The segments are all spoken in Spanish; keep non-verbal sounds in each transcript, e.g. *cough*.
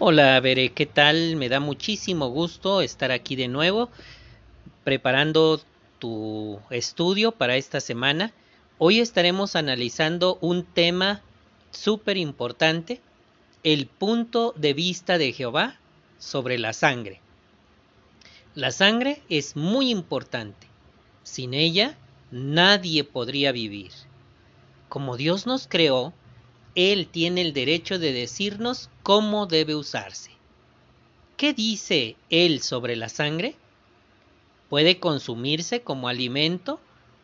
Hola, Veré, ¿qué tal? Me da muchísimo gusto estar aquí de nuevo preparando tu estudio para esta semana. Hoy estaremos analizando un tema súper importante, el punto de vista de Jehová sobre la sangre. La sangre es muy importante. Sin ella, nadie podría vivir. Como Dios nos creó, Él tiene el derecho de decirnos cómo debe usarse. ¿Qué dice Él sobre la sangre? ¿Puede consumirse como alimento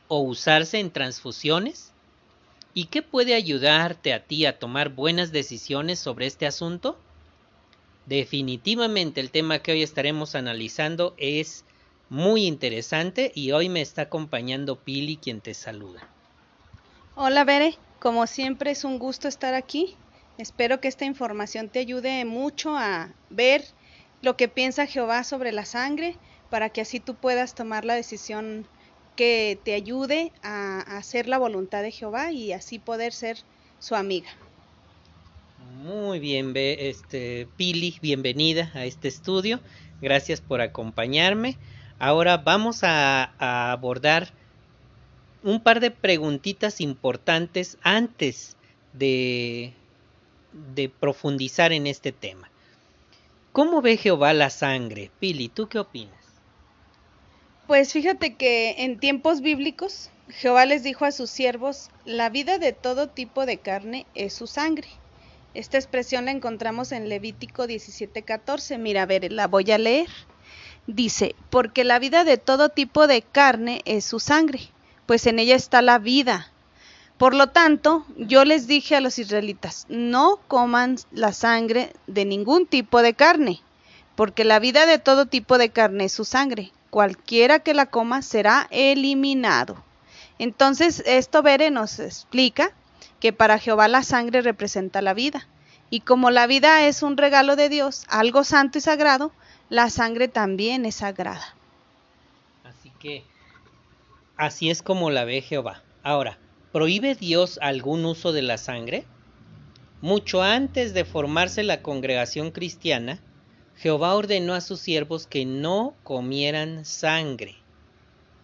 o usarse en transfusiones? ¿Y qué puede ayudarte a ti a tomar buenas decisiones sobre este asunto? Definitivamente el tema que hoy estaremos analizando es muy interesante y hoy me está acompañando Pili quien te saluda. Hola Bere, como siempre es un gusto estar aquí. Espero que esta información te ayude mucho a ver lo que piensa Jehová sobre la sangre para que así tú puedas tomar la decisión que te ayude a hacer la voluntad de Jehová y así poder ser su amiga. Muy bien, este, Pili, bienvenida a este estudio. Gracias por acompañarme. Ahora vamos a, a abordar un par de preguntitas importantes antes de, de profundizar en este tema. ¿Cómo ve Jehová la sangre? Pili, ¿tú qué opinas? Pues fíjate que en tiempos bíblicos Jehová les dijo a sus siervos, la vida de todo tipo de carne es su sangre. Esta expresión la encontramos en Levítico 17:14. Mira, a ver, la voy a leer. Dice, porque la vida de todo tipo de carne es su sangre pues en ella está la vida. Por lo tanto, yo les dije a los israelitas, no coman la sangre de ningún tipo de carne, porque la vida de todo tipo de carne es su sangre. Cualquiera que la coma será eliminado. Entonces, esto Bere nos explica que para Jehová la sangre representa la vida. Y como la vida es un regalo de Dios, algo santo y sagrado, la sangre también es sagrada. Así que Así es como la ve Jehová. Ahora, ¿prohíbe Dios algún uso de la sangre? Mucho antes de formarse la congregación cristiana, Jehová ordenó a sus siervos que no comieran sangre.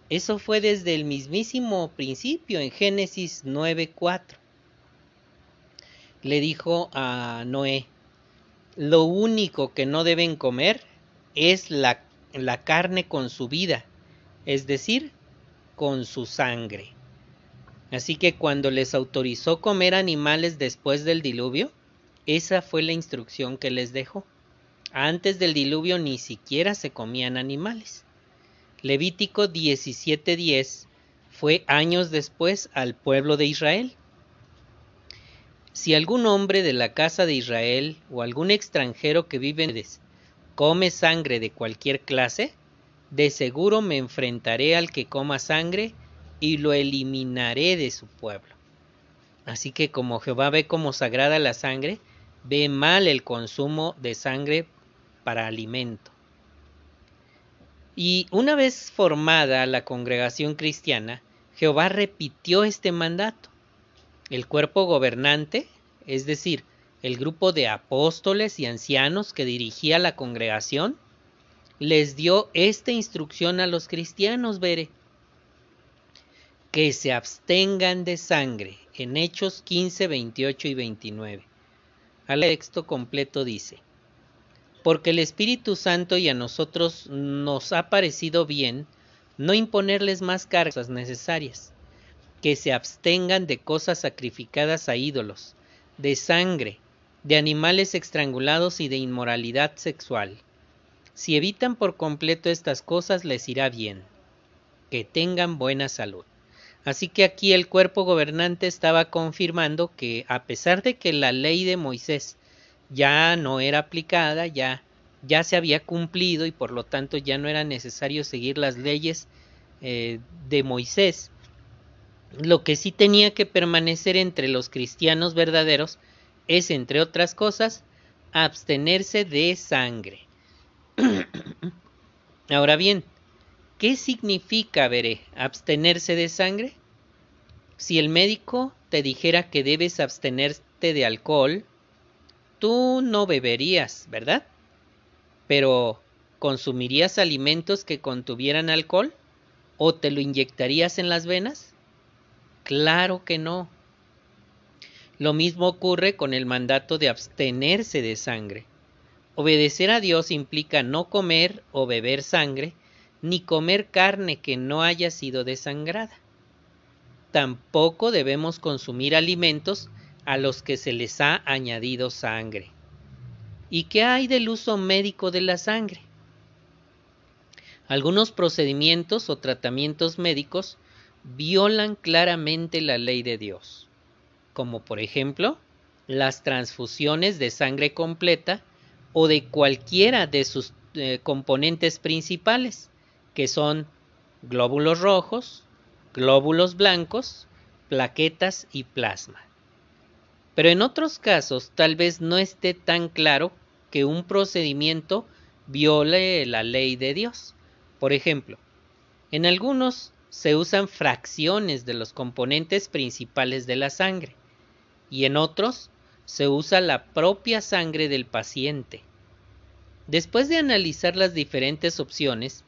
Eso fue desde el mismísimo principio en Génesis 9:4. Le dijo a Noé, lo único que no deben comer es la, la carne con su vida, es decir, con su sangre. Así que cuando les autorizó comer animales después del diluvio, esa fue la instrucción que les dejó. Antes del diluvio ni siquiera se comían animales. Levítico 17:10 fue años después al pueblo de Israel. Si algún hombre de la casa de Israel o algún extranjero que vive en come sangre de cualquier clase, de seguro me enfrentaré al que coma sangre y lo eliminaré de su pueblo. Así que como Jehová ve como sagrada la sangre, ve mal el consumo de sangre para alimento. Y una vez formada la congregación cristiana, Jehová repitió este mandato. El cuerpo gobernante, es decir, el grupo de apóstoles y ancianos que dirigía la congregación, les dio esta instrucción a los cristianos, veré, que se abstengan de sangre, en Hechos 15, 28 y 29. Al texto completo dice, porque el Espíritu Santo y a nosotros nos ha parecido bien no imponerles más cargas necesarias, que se abstengan de cosas sacrificadas a ídolos, de sangre, de animales estrangulados y de inmoralidad sexual si evitan por completo estas cosas les irá bien. Que tengan buena salud. Así que aquí el cuerpo gobernante estaba confirmando que a pesar de que la ley de Moisés ya no era aplicada, ya, ya se había cumplido y por lo tanto ya no era necesario seguir las leyes eh, de Moisés, lo que sí tenía que permanecer entre los cristianos verdaderos es, entre otras cosas, abstenerse de sangre. *clears throat* Ahora bien, ¿qué significa, veré, abstenerse de sangre? Si el médico te dijera que debes abstenerte de alcohol, tú no beberías, ¿verdad? Pero, ¿consumirías alimentos que contuvieran alcohol? ¿O te lo inyectarías en las venas? Claro que no. Lo mismo ocurre con el mandato de abstenerse de sangre. Obedecer a Dios implica no comer o beber sangre, ni comer carne que no haya sido desangrada. Tampoco debemos consumir alimentos a los que se les ha añadido sangre. ¿Y qué hay del uso médico de la sangre? Algunos procedimientos o tratamientos médicos violan claramente la ley de Dios, como por ejemplo las transfusiones de sangre completa o de cualquiera de sus eh, componentes principales, que son glóbulos rojos, glóbulos blancos, plaquetas y plasma. Pero en otros casos tal vez no esté tan claro que un procedimiento viole la ley de Dios. Por ejemplo, en algunos se usan fracciones de los componentes principales de la sangre y en otros se usa la propia sangre del paciente. Después de analizar las diferentes opciones,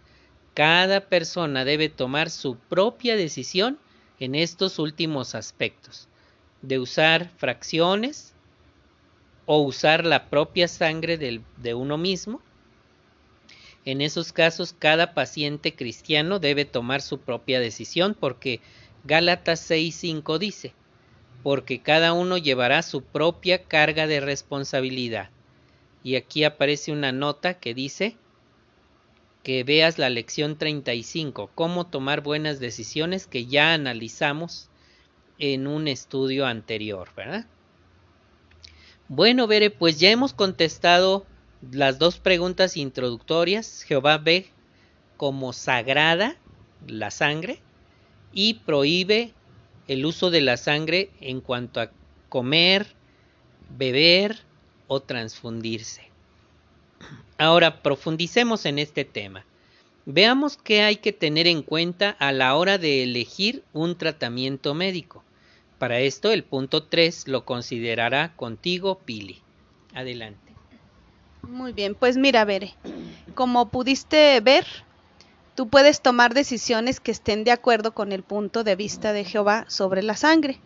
cada persona debe tomar su propia decisión en estos últimos aspectos, de usar fracciones o usar la propia sangre de uno mismo. En esos casos, cada paciente cristiano debe tomar su propia decisión porque Gálatas 6.5 dice, porque cada uno llevará su propia carga de responsabilidad. Y aquí aparece una nota que dice que veas la lección 35, cómo tomar buenas decisiones que ya analizamos en un estudio anterior, ¿verdad? Bueno, Bere, pues ya hemos contestado las dos preguntas introductorias. Jehová ve como sagrada la sangre y prohíbe el uso de la sangre en cuanto a comer, beber o transfundirse. Ahora profundicemos en este tema. Veamos qué hay que tener en cuenta a la hora de elegir un tratamiento médico. Para esto el punto 3 lo considerará contigo Pili. Adelante. Muy bien, pues mira, Bere, como pudiste ver, tú puedes tomar decisiones que estén de acuerdo con el punto de vista de Jehová sobre la sangre.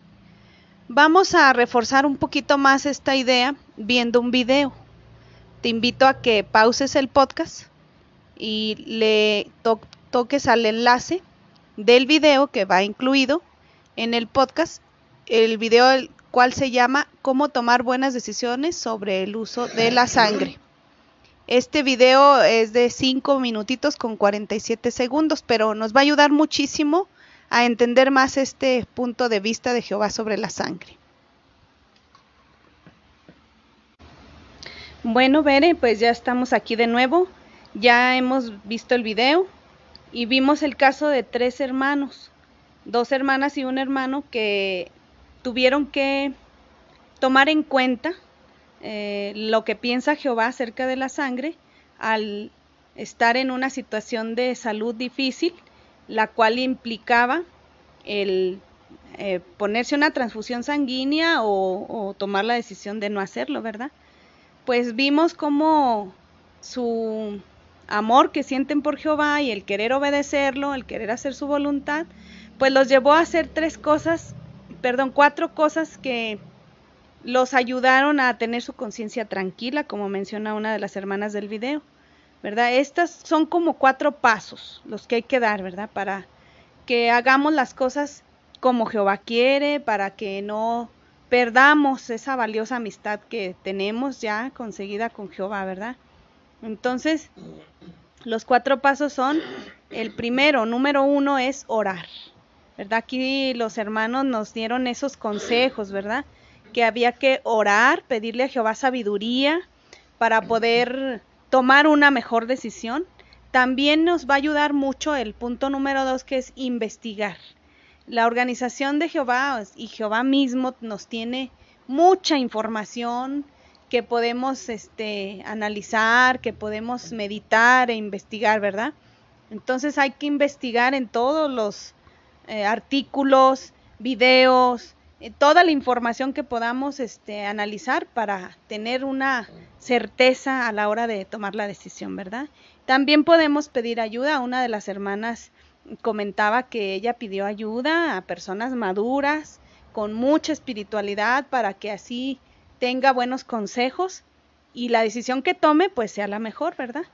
Vamos a reforzar un poquito más esta idea viendo un video. Te invito a que pauses el podcast y le toques al enlace del video que va incluido en el podcast, el video el cual se llama Cómo tomar buenas decisiones sobre el uso de la sangre. Este video es de 5 minutitos con 47 segundos, pero nos va a ayudar muchísimo a entender más este punto de vista de Jehová sobre la sangre. Bueno, Bere, pues ya estamos aquí de nuevo. Ya hemos visto el video y vimos el caso de tres hermanos, dos hermanas y un hermano que tuvieron que tomar en cuenta eh, lo que piensa Jehová acerca de la sangre al estar en una situación de salud difícil, la cual implicaba el eh, ponerse una transfusión sanguínea o, o, tomar la decisión de no hacerlo, ¿verdad? Pues vimos cómo su amor que sienten por Jehová y el querer obedecerlo, el querer hacer su voluntad, pues los llevó a hacer tres cosas, perdón, cuatro cosas que los ayudaron a tener su conciencia tranquila, como menciona una de las hermanas del video, ¿verdad? Estas son como cuatro pasos los que hay que dar, ¿verdad? Para que hagamos las cosas como Jehová quiere, para que no perdamos esa valiosa amistad que tenemos ya conseguida con Jehová, ¿verdad? Entonces, los cuatro pasos son, el primero, número uno, es orar, ¿verdad? Aquí los hermanos nos dieron esos consejos, ¿verdad? Que había que orar, pedirle a Jehová sabiduría para poder tomar una mejor decisión. También nos va a ayudar mucho el punto número dos, que es investigar. La organización de Jehová y Jehová mismo nos tiene mucha información que podemos este, analizar, que podemos meditar e investigar, ¿verdad? Entonces hay que investigar en todos los eh, artículos, videos, toda la información que podamos este, analizar para tener una certeza a la hora de tomar la decisión, ¿verdad? También podemos pedir ayuda. Una de las hermanas comentaba que ella pidió ayuda a personas maduras, con mucha espiritualidad, para que así tenga buenos consejos y la decisión que tome pues sea la mejor, ¿verdad?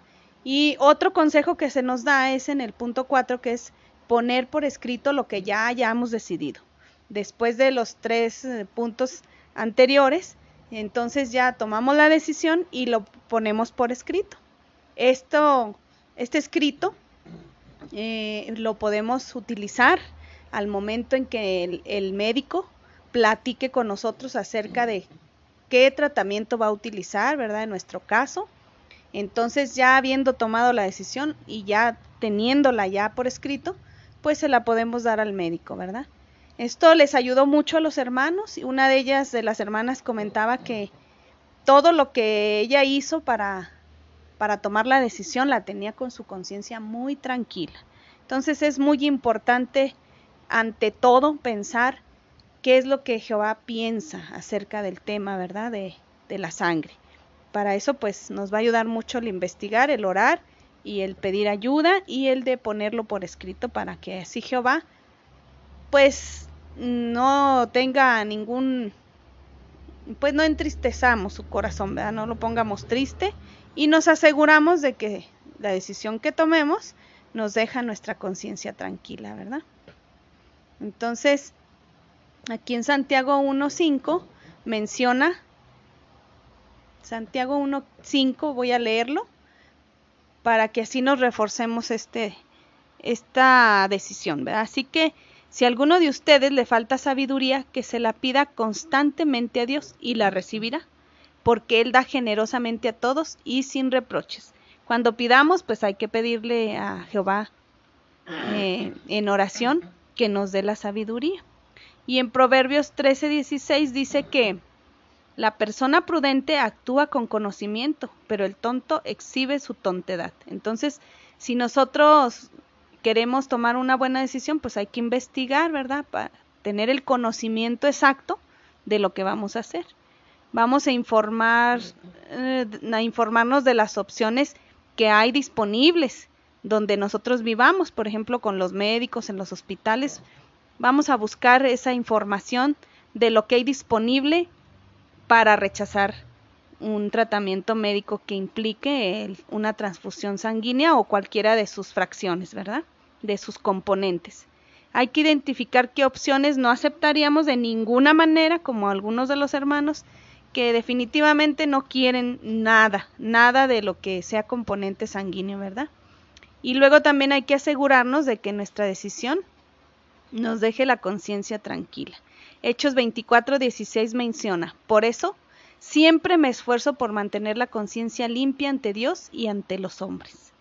Y otro consejo que se nos da es en el punto 4, que es poner por escrito lo que ya hayamos decidido después de los tres eh, puntos anteriores, entonces ya tomamos la decisión y lo ponemos por escrito. Esto, este escrito eh, lo podemos utilizar al momento en que el, el médico platique con nosotros acerca de qué tratamiento va a utilizar, ¿verdad? En nuestro caso. Entonces ya habiendo tomado la decisión y ya teniéndola ya por escrito, pues se la podemos dar al médico, ¿verdad? Esto les ayudó mucho a los hermanos y una de ellas, de las hermanas, comentaba que todo lo que ella hizo para, para tomar la decisión la tenía con su conciencia muy tranquila. Entonces es muy importante ante todo pensar qué es lo que Jehová piensa acerca del tema, ¿verdad? De, de la sangre. Para eso pues nos va a ayudar mucho el investigar, el orar y el pedir ayuda y el de ponerlo por escrito para que así Jehová pues no tenga ningún, pues no entristezamos su corazón, ¿verdad? No lo pongamos triste y nos aseguramos de que la decisión que tomemos nos deja nuestra conciencia tranquila, ¿verdad? Entonces, aquí en Santiago 1.5 menciona, Santiago 1.5, voy a leerlo, para que así nos reforcemos este, esta decisión, ¿verdad? Así que si a alguno de ustedes le falta sabiduría, que se la pida constantemente a Dios y la recibirá, porque Él da generosamente a todos y sin reproches. Cuando pidamos, pues hay que pedirle a Jehová eh, en oración que nos dé la sabiduría. Y en Proverbios 13:16 dice que la persona prudente actúa con conocimiento, pero el tonto exhibe su tontedad. Entonces, si nosotros queremos tomar una buena decisión, pues hay que investigar, ¿verdad? Para tener el conocimiento exacto de lo que vamos a hacer. Vamos a informar, eh, informarnos de las opciones que hay disponibles donde nosotros vivamos, por ejemplo, con los médicos en los hospitales. Vamos a buscar esa información de lo que hay disponible para rechazar un tratamiento médico que implique una transfusión sanguínea o cualquiera de sus fracciones, ¿verdad? de sus componentes. Hay que identificar qué opciones no aceptaríamos de ninguna manera, como algunos de los hermanos, que definitivamente no quieren nada, nada de lo que sea componente sanguíneo, ¿verdad? Y luego también hay que asegurarnos de que nuestra decisión nos deje la conciencia tranquila. Hechos 24:16 menciona, por eso siempre me esfuerzo por mantener la conciencia limpia ante Dios y ante los hombres.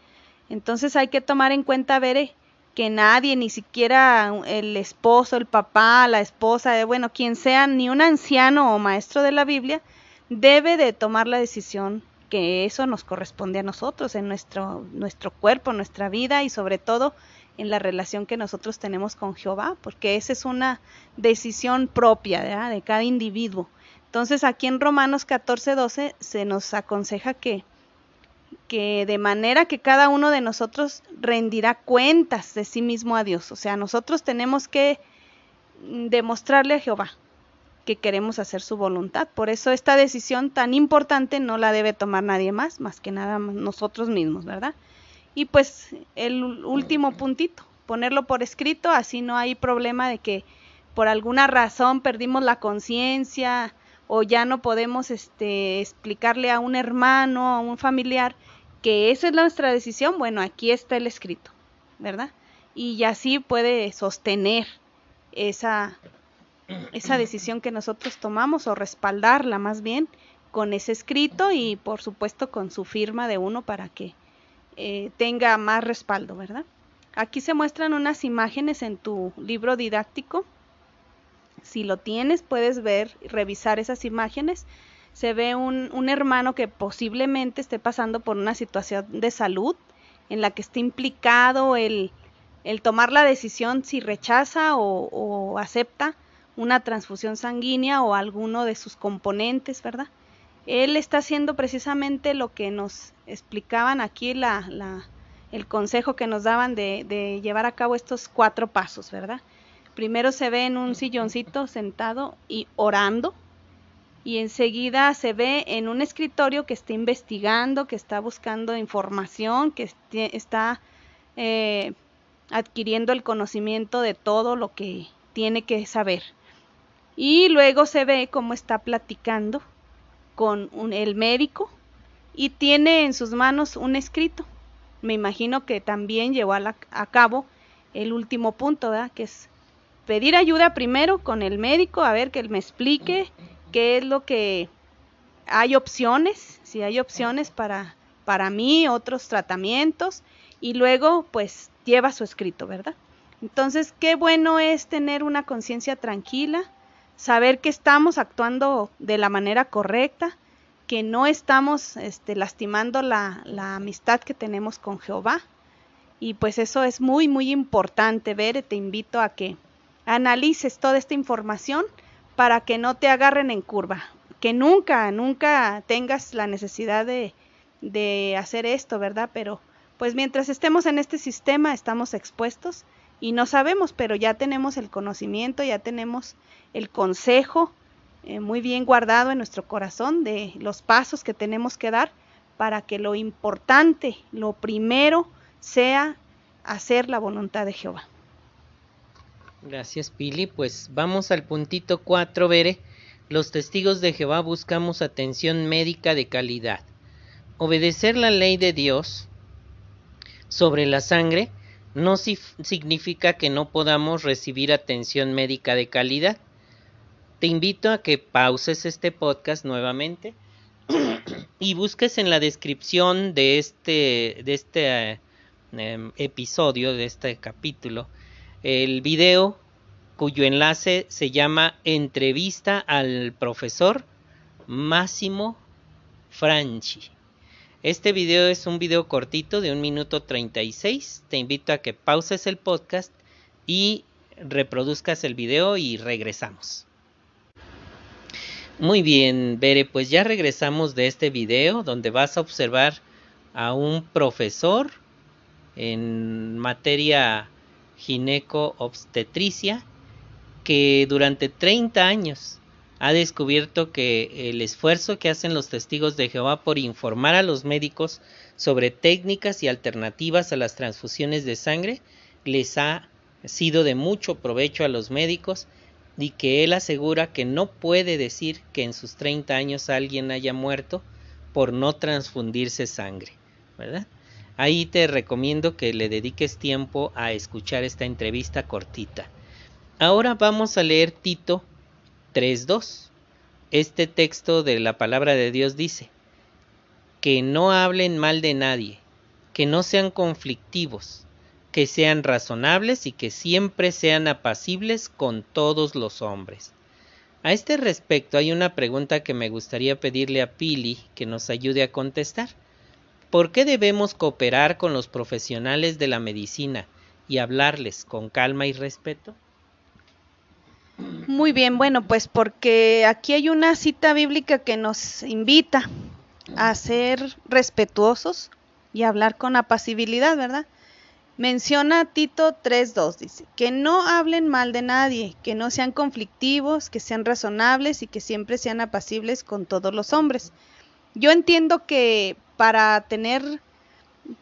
Entonces hay que tomar en cuenta, veré, que nadie, ni siquiera el esposo, el papá, la esposa, de, bueno, quien sea, ni un anciano o maestro de la Biblia, debe de tomar la decisión que eso nos corresponde a nosotros, en nuestro, nuestro cuerpo, nuestra vida y sobre todo en la relación que nosotros tenemos con Jehová, porque esa es una decisión propia de cada individuo. Entonces aquí en Romanos 14, 12 se nos aconseja que que de manera que cada uno de nosotros rendirá cuentas de sí mismo a Dios. O sea, nosotros tenemos que mm, demostrarle a Jehová que queremos hacer su voluntad. Por eso esta decisión tan importante no la debe tomar nadie más, más que nada nosotros mismos, ¿verdad? Y pues el último puntito, ponerlo por escrito, así no hay problema de que por alguna razón perdimos la conciencia o ya no podemos este, explicarle a un hermano, a un familiar, que esa es nuestra decisión, bueno, aquí está el escrito, ¿verdad? Y así puede sostener esa, esa decisión que nosotros tomamos o respaldarla más bien con ese escrito y por supuesto con su firma de uno para que eh, tenga más respaldo, ¿verdad? Aquí se muestran unas imágenes en tu libro didáctico si lo tienes, puedes ver, revisar esas imágenes. Se ve un, hermano que posiblemente esté pasando por una situación de salud en la que esté implicado el, tomar la decisión si rechaza o, acepta una transfusión sanguínea o alguno de sus componentes, ¿verdad? Él está haciendo precisamente lo que nos explicaban aquí, la, la, el consejo que nos daban de llevar a cabo estos cuatro pasos, ¿verdad? Primero se ve en un silloncito sentado y orando, y enseguida se ve en un escritorio que está investigando, que está buscando información, que está eh, adquiriendo el conocimiento de todo lo que tiene que saber. Y luego se ve cómo está platicando con el médico y tiene en sus manos un escrito. Me imagino que también llevó a, a cabo el último punto, ¿verdad? que es pedir ayuda primero con el médico, a ver que él me explique qué es lo que hay opciones, si hay opciones para, para mí, otros tratamientos, y luego pues lleva su escrito, ¿verdad? Entonces, qué bueno es tener una conciencia tranquila, saber que estamos actuando de la manera correcta, que no estamos este, lastimando la, la amistad que tenemos con Jehová. Y pues eso es muy, muy importante ver. Te invito a que analices toda esta información para que no te agarren en curva, que nunca, nunca tengas la necesidad de, de hacer esto, ¿verdad? Pero pues mientras estemos en este sistema estamos expuestos y no sabemos, pero ya tenemos el conocimiento, ya tenemos el consejo eh, muy bien guardado en nuestro corazón de los pasos que tenemos que dar para que lo importante, lo primero, sea hacer la voluntad de Jehová. Gracias, Pili. Pues vamos al puntito 4, Bere. Los testigos de Jehová buscamos atención médica de calidad. Obedecer la ley de Dios sobre la sangre no significa que no podamos recibir atención médica de calidad. Te invito a que pauses este podcast nuevamente y busques en la descripción de este, de este eh, episodio, de este capítulo, el video cuyo enlace se llama Entrevista al profesor Máximo Franchi. Este video es un video cortito de un minuto 36. Te invito a que pauses el podcast y reproduzcas el video y regresamos. Muy bien, Bere, pues ya regresamos de este video donde vas a observar a un profesor en materia gineco-obstetricia que durante 30 años ha descubierto que el esfuerzo que hacen los testigos de Jehová por informar a los médicos sobre técnicas y alternativas a las transfusiones de sangre les ha sido de mucho provecho a los médicos y que él asegura que no puede decir que en sus 30 años alguien haya muerto por no transfundirse sangre, ¿verdad? Ahí te recomiendo que le dediques tiempo a escuchar esta entrevista cortita. Ahora vamos a leer Tito 3.2. Este texto de la palabra de Dios dice, que no hablen mal de nadie, que no sean conflictivos, que sean razonables y que siempre sean apacibles con todos los hombres. A este respecto hay una pregunta que me gustaría pedirle a Pili que nos ayude a contestar. ¿Por qué debemos cooperar con los profesionales de la medicina y hablarles con calma y respeto? Muy bien, bueno, pues porque aquí hay una cita bíblica que nos invita a ser respetuosos y hablar con apacibilidad, ¿verdad? Menciona Tito 3.2, dice, que no hablen mal de nadie, que no sean conflictivos, que sean razonables y que siempre sean apacibles con todos los hombres. Yo entiendo que para tener,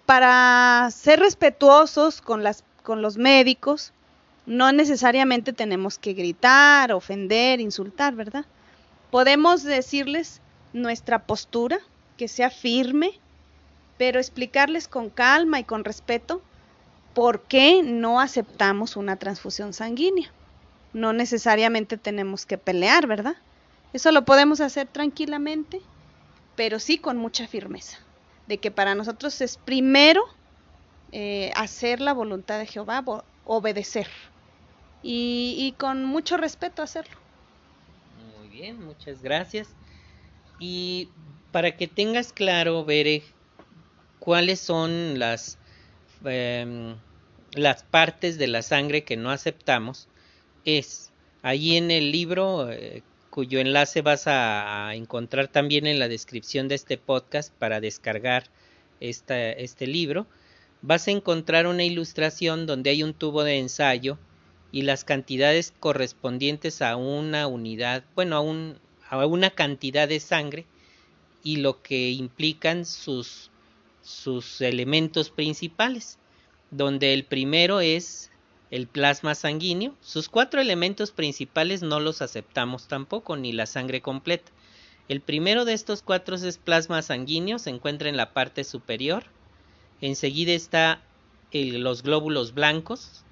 para ser respetuosos con, las, con los médicos, no necesariamente tenemos que gritar, ofender, insultar, ¿verdad? Podemos decirles nuestra postura, que sea firme, pero explicarles con calma y con respeto por qué no aceptamos una transfusión sanguínea. No necesariamente tenemos que pelear, ¿verdad? Eso lo podemos hacer tranquilamente, pero sí con mucha firmeza de que para nosotros es primero eh, hacer la voluntad de Jehová, obedecer y, con mucho respeto hacerlo. Muy bien, muchas gracias. Y para que tengas claro, Bere, cuáles son las, em, las partes de la sangre que no aceptamos, es Allí en el libro, eh, cuyo enlace vas a, encontrar también en la descripción de este podcast para descargar este libro, vas a encontrar una ilustración donde hay un tubo de ensayo y las cantidades correspondientes a una unidad, bueno, a, un, a una cantidad de sangre y lo que implican sus, sus elementos principales, donde el primero es el plasma sanguíneo. Sus cuatro elementos principales no los aceptamos tampoco, ni la sangre completa. El primero de estos cuatro es plasma sanguíneo, se encuentra en la parte superior. Enseguida está los glóbulos blancos.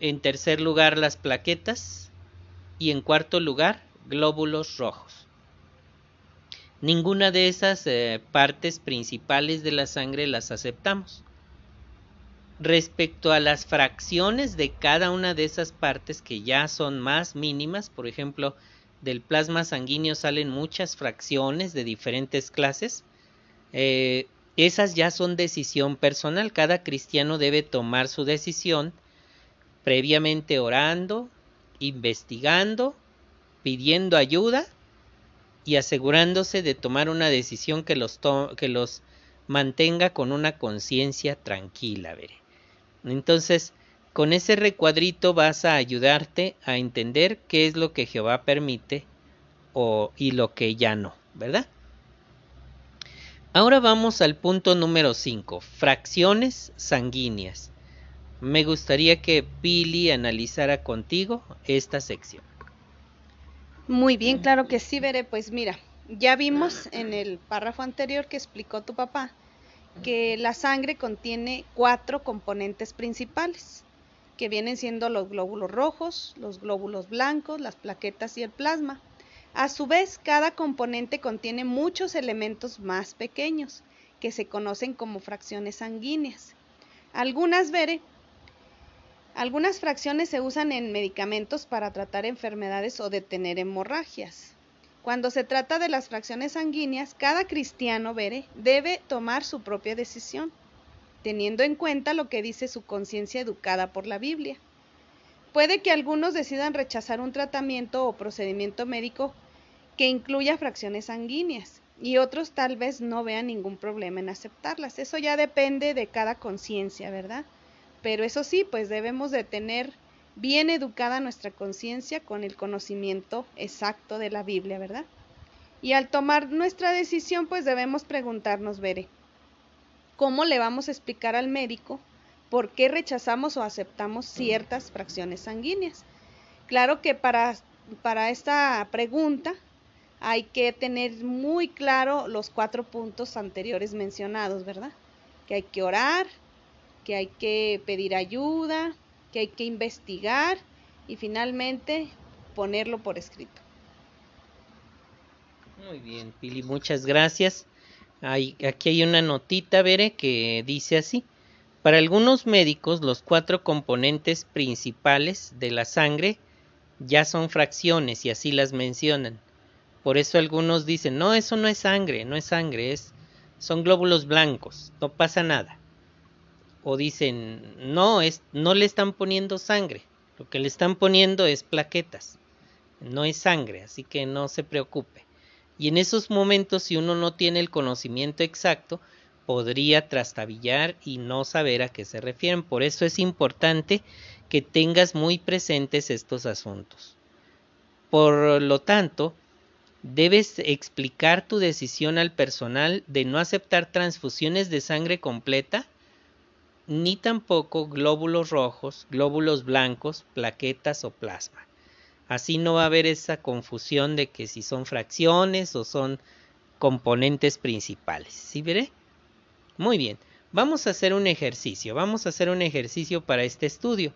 En tercer lugar, las plaquetas. Y en cuarto lugar, glóbulos rojos. Ninguna de esas eh, partes principales de la sangre las aceptamos. Respecto a las fracciones de cada una de esas partes que ya son más mínimas, por ejemplo, del plasma sanguíneo salen muchas fracciones de diferentes clases, eh, esas ya son decisión personal. Cada cristiano debe tomar su decisión previamente orando, investigando, pidiendo ayuda y asegurándose de tomar una decisión que los, que los mantenga con una conciencia tranquila. Veré. Entonces, con ese recuadrito vas a ayudarte a entender qué es lo que Jehová permite o, y lo que ya no, ¿verdad? Ahora vamos al punto número 5, fracciones sanguíneas. Me gustaría que Pili analizara contigo esta sección. Muy bien, claro que sí, Veré. Pues mira, ya vimos en el párrafo anterior que explicó tu papá que la sangre contiene cuatro componentes principales, que vienen siendo los glóbulos rojos, los glóbulos blancos, las plaquetas y el plasma. A su vez, cada componente contiene muchos elementos más pequeños, que se conocen como fracciones sanguíneas. Algunas, veré, algunas fracciones se usan en medicamentos para tratar enfermedades o detener hemorragias. Cuando se trata de las fracciones sanguíneas, cada cristiano vere, debe tomar su propia decisión, teniendo en cuenta lo que dice su conciencia educada por la Biblia. Puede que algunos decidan rechazar un tratamiento o procedimiento médico que incluya fracciones sanguíneas y otros tal vez no vean ningún problema en aceptarlas. Eso ya depende de cada conciencia, ¿verdad? Pero eso sí, pues debemos de tener bien educada nuestra conciencia con el conocimiento exacto de la Biblia, ¿verdad? Y al tomar nuestra decisión, pues debemos preguntarnos, veré, ¿cómo le vamos a explicar al médico por qué rechazamos o aceptamos ciertas fracciones sanguíneas? Claro que para, para esta pregunta hay que tener muy claro los cuatro puntos anteriores mencionados, ¿verdad? Que hay que orar, que hay que pedir ayuda, que hay que investigar y finalmente ponerlo por escrito. Muy bien, Pili, muchas gracias. Hay, aquí hay una notita, Bere, que dice así. Para algunos médicos, los cuatro componentes principales de la sangre ya son fracciones y así las mencionan. Por eso algunos dicen, no, eso no es sangre, no es sangre, es, son glóbulos blancos, no pasa nada o dicen, no, es, no le están poniendo sangre, lo que le están poniendo es plaquetas, no es sangre, así que no se preocupe. Y en esos momentos, si uno no tiene el conocimiento exacto, podría trastabillar y no saber a qué se refieren. Por eso es importante que tengas muy presentes estos asuntos. Por lo tanto, debes explicar tu decisión al personal de no aceptar transfusiones de sangre completa ni tampoco glóbulos rojos, glóbulos blancos, plaquetas o plasma. Así no va a haber esa confusión de que si son fracciones o son componentes principales. ¿Sí veré? Muy bien, vamos a hacer un ejercicio, vamos a hacer un ejercicio para este estudio.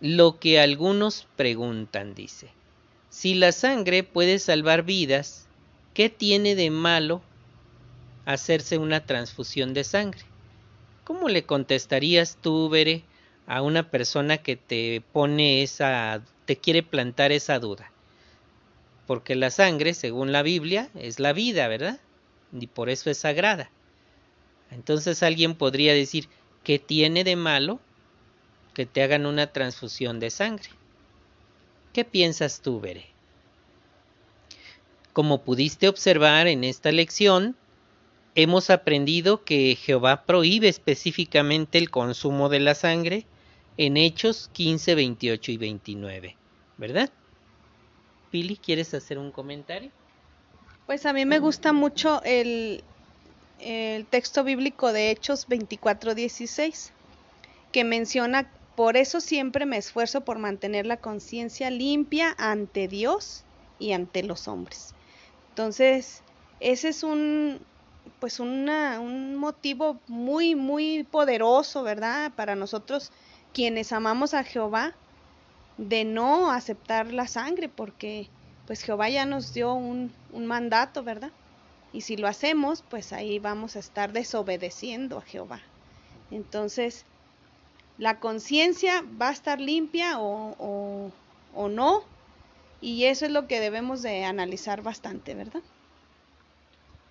Lo que algunos preguntan, dice, si la sangre puede salvar vidas, ¿qué tiene de malo hacerse una transfusión de sangre? ¿Cómo le contestarías tú, Bere, a una persona que te pone esa, te quiere plantar esa duda? Porque la sangre, según la Biblia, es la vida, ¿verdad? Y por eso es sagrada. Entonces alguien podría decir, ¿qué tiene de malo que te hagan una transfusión de sangre? ¿Qué piensas tú, Bere? Como pudiste observar en esta lección, hemos aprendido que Jehová prohíbe específicamente el consumo de la sangre en Hechos 15, 28 y 29, ¿verdad? Pili, ¿quieres hacer un comentario? Pues a mí me gusta mucho el, el texto bíblico de Hechos 24, 16, que menciona, por eso siempre me esfuerzo por mantener la conciencia limpia ante Dios y ante los hombres. Entonces, ese es un, pues una, un motivo muy, muy poderoso, ¿verdad? Para nosotros quienes amamos a Jehová, de no aceptar la sangre, porque pues Jehová ya nos dio un, un mandato, ¿verdad? Y si lo hacemos, pues ahí vamos a estar desobedeciendo a Jehová. Entonces, la conciencia va a estar limpia o, o, no, y eso es lo que debemos de analizar bastante, ¿verdad?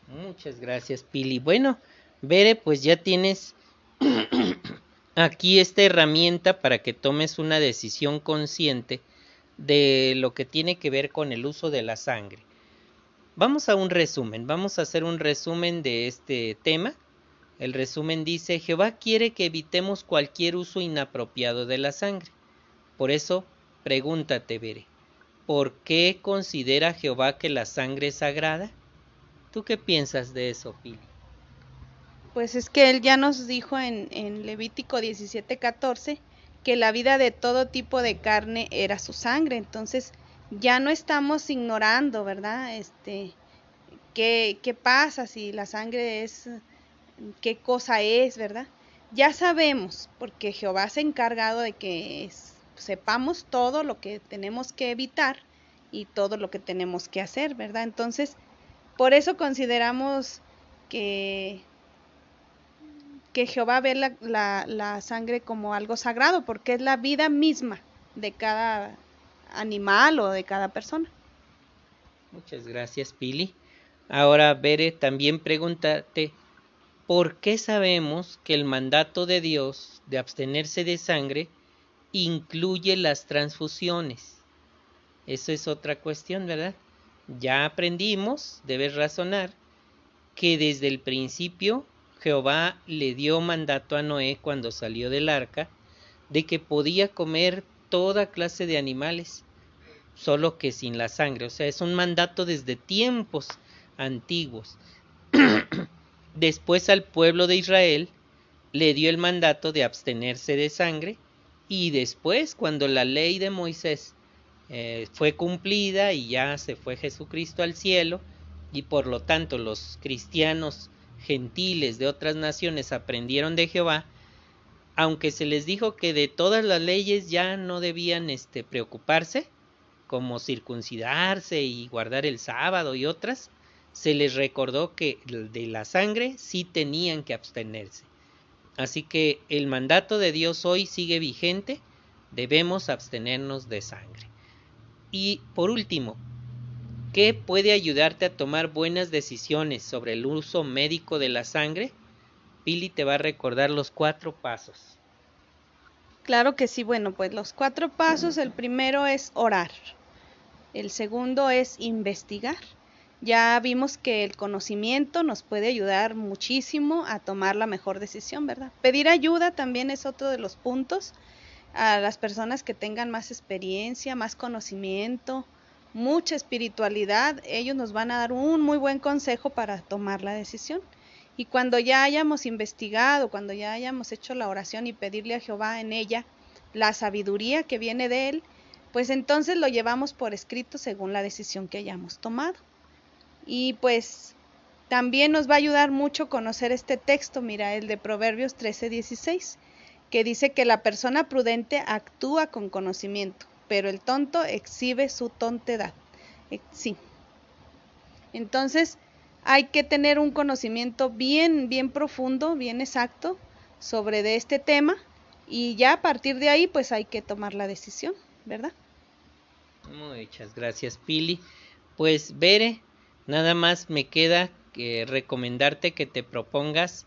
Muchas gracias, Pili. Bueno, Bere, pues ya tienes *clears throat* aquí esta herramienta para que tomes una decisión consciente de lo que tiene que ver con el uso de la sangre. Vamos a un resumen, vamos a hacer un resumen de este tema. El resumen dice, Jehová quiere que evitemos cualquier uso inapropiado de la sangre. Por eso, pregúntate, Bere, ¿por qué considera Jehová que la sangre es sagrada? ¿Tú qué piensas de eso, Pili? Pues es que él ya nos dijo en, en Levítico 17:14 que la vida de todo tipo de carne era su sangre. Entonces ya no estamos ignorando, ¿verdad? Este, ¿qué, qué pasa si la sangre es, qué cosa es, ¿verdad? Ya sabemos, porque Jehová se ha encargado de que es, sepamos todo lo que tenemos que evitar y todo lo que tenemos que hacer, ¿verdad? Entonces, por eso consideramos que, que Jehová ve la, la, la, sangre como algo sagrado, porque es la vida misma de cada animal o de cada persona. Muchas gracias, Pili. Ahora, Bere, también pregúntate, ¿por qué sabemos que el mandato de Dios de abstenerse de sangre incluye las transfusiones? Eso es otra cuestión, ¿verdad? Ya aprendimos, debes razonar, que desde el principio Jehová le dio mandato a Noé cuando salió del arca de que podía comer toda clase de animales, solo que sin la sangre. O sea, es un mandato desde tiempos antiguos. *clears throat* Después al pueblo de Israel le dio el mandato de abstenerse de sangre y después, cuando la ley de Moisés eh, fue cumplida y ya se fue Jesucristo al cielo y por lo tanto los cristianos gentiles de otras naciones aprendieron de Jehová, aunque se les dijo que de todas las leyes ya no debían este, preocuparse, como circuncidarse y guardar el sábado y otras, se les recordó que de la sangre sí tenían que abstenerse. Así que el mandato de Dios hoy sigue vigente, debemos abstenernos de sangre. Y por último, ¿qué puede ayudarte a tomar buenas decisiones sobre el uso médico de la sangre? Pili te va a recordar los cuatro pasos. Claro que sí, bueno, pues los cuatro pasos, el primero es orar, el segundo es investigar. Ya vimos que el conocimiento nos puede ayudar muchísimo a tomar la mejor decisión, ¿verdad? Pedir ayuda también es otro de los puntos a las personas que tengan más experiencia, más conocimiento, mucha espiritualidad, ellos nos van a dar un muy buen consejo para tomar la decisión. Y cuando ya hayamos investigado, cuando ya hayamos hecho la oración y pedirle a Jehová en ella la sabiduría que viene de Él, pues entonces lo llevamos por escrito según la decisión que hayamos tomado. Y pues también nos va a ayudar mucho conocer este texto, mira, el de Proverbios 13, 16 que dice que la persona prudente actúa con conocimiento, pero el tonto exhibe su tontedad. Eh, sí. Entonces, hay que tener un conocimiento bien, bien profundo, bien exacto sobre de este tema y ya a partir de ahí pues hay que tomar la decisión, ¿verdad? Muchas gracias Pili. Pues Bere, nada más me queda que recomendarte que te propongas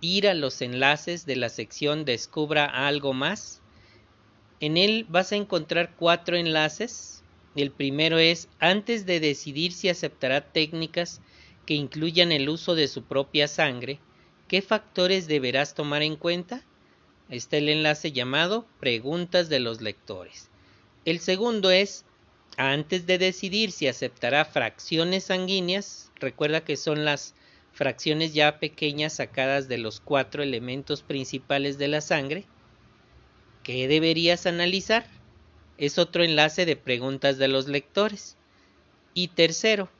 ir a los enlaces de la sección Descubra algo más. En él vas a encontrar cuatro enlaces El primero es, antes de decidir si aceptará técnicas que incluyan el uso de su propia sangre, ¿qué factores deberás tomar en cuenta? Está el enlace llamado Preguntas de los lectores. El segundo es, antes de decidir si aceptará fracciones sanguíneas, recuerda que son las fracciones ya pequeñas sacadas de los cuatro elementos principales de la sangre, ¿qué deberías analizar? Es otro enlace de preguntas de los lectores. Y tercero,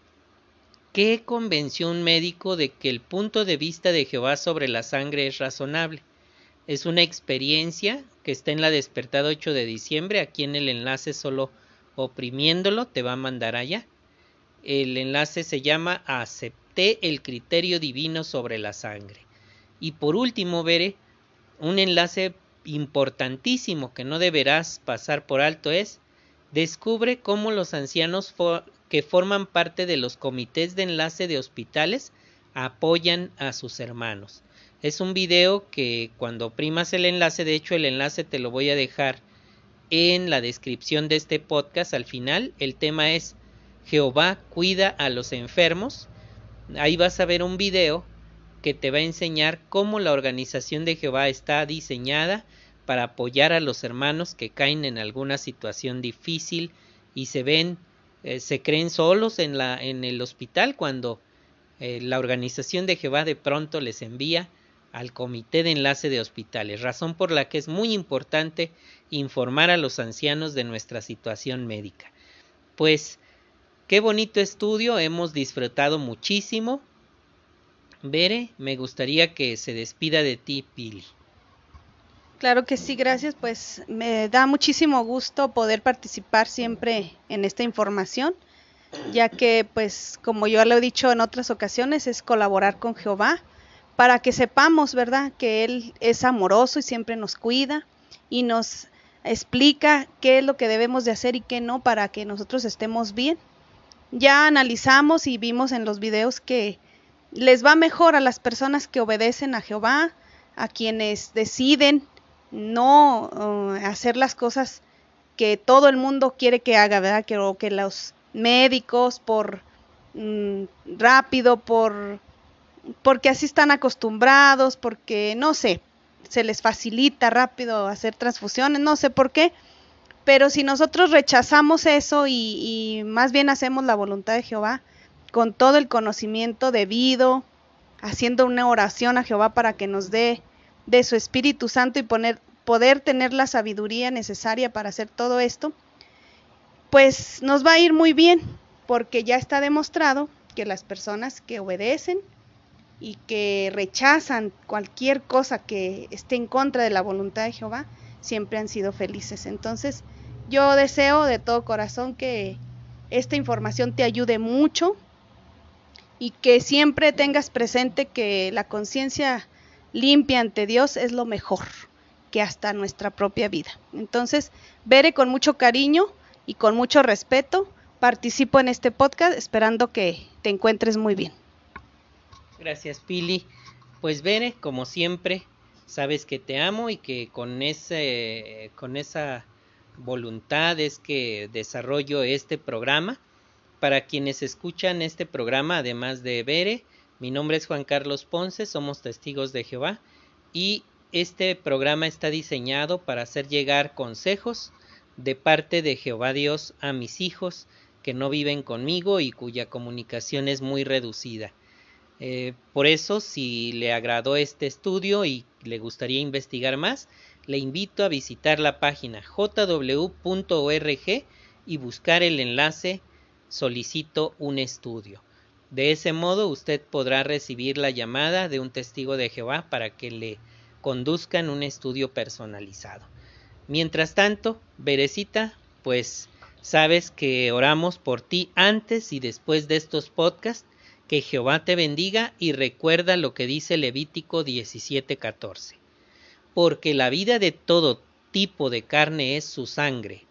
¿qué convenció un médico de que el punto de vista de Jehová sobre la sangre es razonable? Es una experiencia que está en la despertada 8 de diciembre, aquí en el enlace solo oprimiéndolo te va a mandar allá. El enlace se llama Acepté el criterio divino sobre la sangre. Y por último, veré un enlace importantísimo que no deberás pasar por alto es descubre cómo los ancianos que forman parte de los comités de enlace de hospitales apoyan a sus hermanos. Es un video que cuando primas el enlace, de hecho el enlace te lo voy a dejar en la descripción de este podcast al final. El tema es Jehová cuida a los enfermos. Ahí vas a ver un video que te va a enseñar cómo la organización de Jehová está diseñada para apoyar a los hermanos que caen en alguna situación difícil y se ven, eh, se creen solos en, la, en el hospital cuando eh, la organización de Jehová de pronto les envía al comité de enlace de hospitales, razón por la que es muy importante informar a los ancianos de nuestra situación médica. Pues Qué bonito estudio, hemos disfrutado muchísimo. Bere, me gustaría que se despida de ti, Pili. Claro que sí, gracias. Pues me da muchísimo gusto poder participar siempre en esta información, ya que, pues, como yo lo he dicho en otras ocasiones, es colaborar con Jehová para que sepamos, ¿verdad?, que Él es amoroso y siempre nos cuida y nos explica qué es lo que debemos de hacer y qué no para que nosotros estemos bien ya analizamos y vimos en los videos que les va mejor a las personas que obedecen a Jehová, a quienes deciden no uh, hacer las cosas que todo el mundo quiere que haga, ¿verdad? Que, que los médicos por mm, rápido, por porque así están acostumbrados, porque no sé, se les facilita rápido hacer transfusiones, no sé por qué, pero si nosotros rechazamos eso y, más bien hacemos la voluntad de Jehová con todo el conocimiento debido, haciendo una oración a Jehová para que nos dé de su Espíritu Santo y poner, poder tener la sabiduría necesaria para hacer todo esto, pues nos va a ir muy bien, porque ya está demostrado que las personas que obedecen y que rechazan cualquier cosa que esté en contra de la voluntad de Jehová, siempre han sido felices. Entonces, yo deseo de todo corazón que esta información te ayude mucho y que siempre tengas presente que la conciencia limpia ante Dios es lo mejor que hasta nuestra propia vida. Entonces, veré con mucho cariño y con mucho respeto, participo en este podcast esperando que te encuentres muy bien. Gracias, Pili. Pues Bere, como siempre, sabes que te amo y que con ese con esa voluntad es que desarrollo este programa. Para quienes escuchan este programa, además de Bere, mi nombre es Juan Carlos Ponce, somos testigos de Jehová y este programa está diseñado para hacer llegar consejos de parte de Jehová Dios a mis hijos que no viven conmigo y cuya comunicación es muy reducida. Eh, por eso, si le agradó este estudio y le gustaría investigar más, le invito a visitar la página jw.org y buscar el enlace Solicito un estudio. De ese modo usted podrá recibir la llamada de un testigo de Jehová para que le conduzcan un estudio personalizado. Mientras tanto, Berecita, pues sabes que oramos por ti antes y después de estos podcasts. Que Jehová te bendiga y recuerda lo que dice Levítico 17:14 porque la vida de todo tipo de carne es su sangre,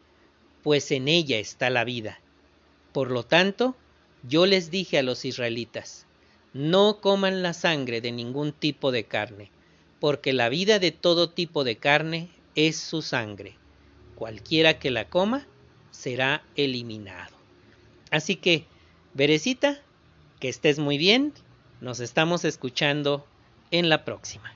pues en ella está la vida. Por lo tanto, yo les dije a los israelitas, no coman la sangre de ningún tipo de carne, porque la vida de todo tipo de carne es su sangre. Cualquiera que la coma, será eliminado. Así que, Berecita, que estés muy bien, nos estamos escuchando en la próxima.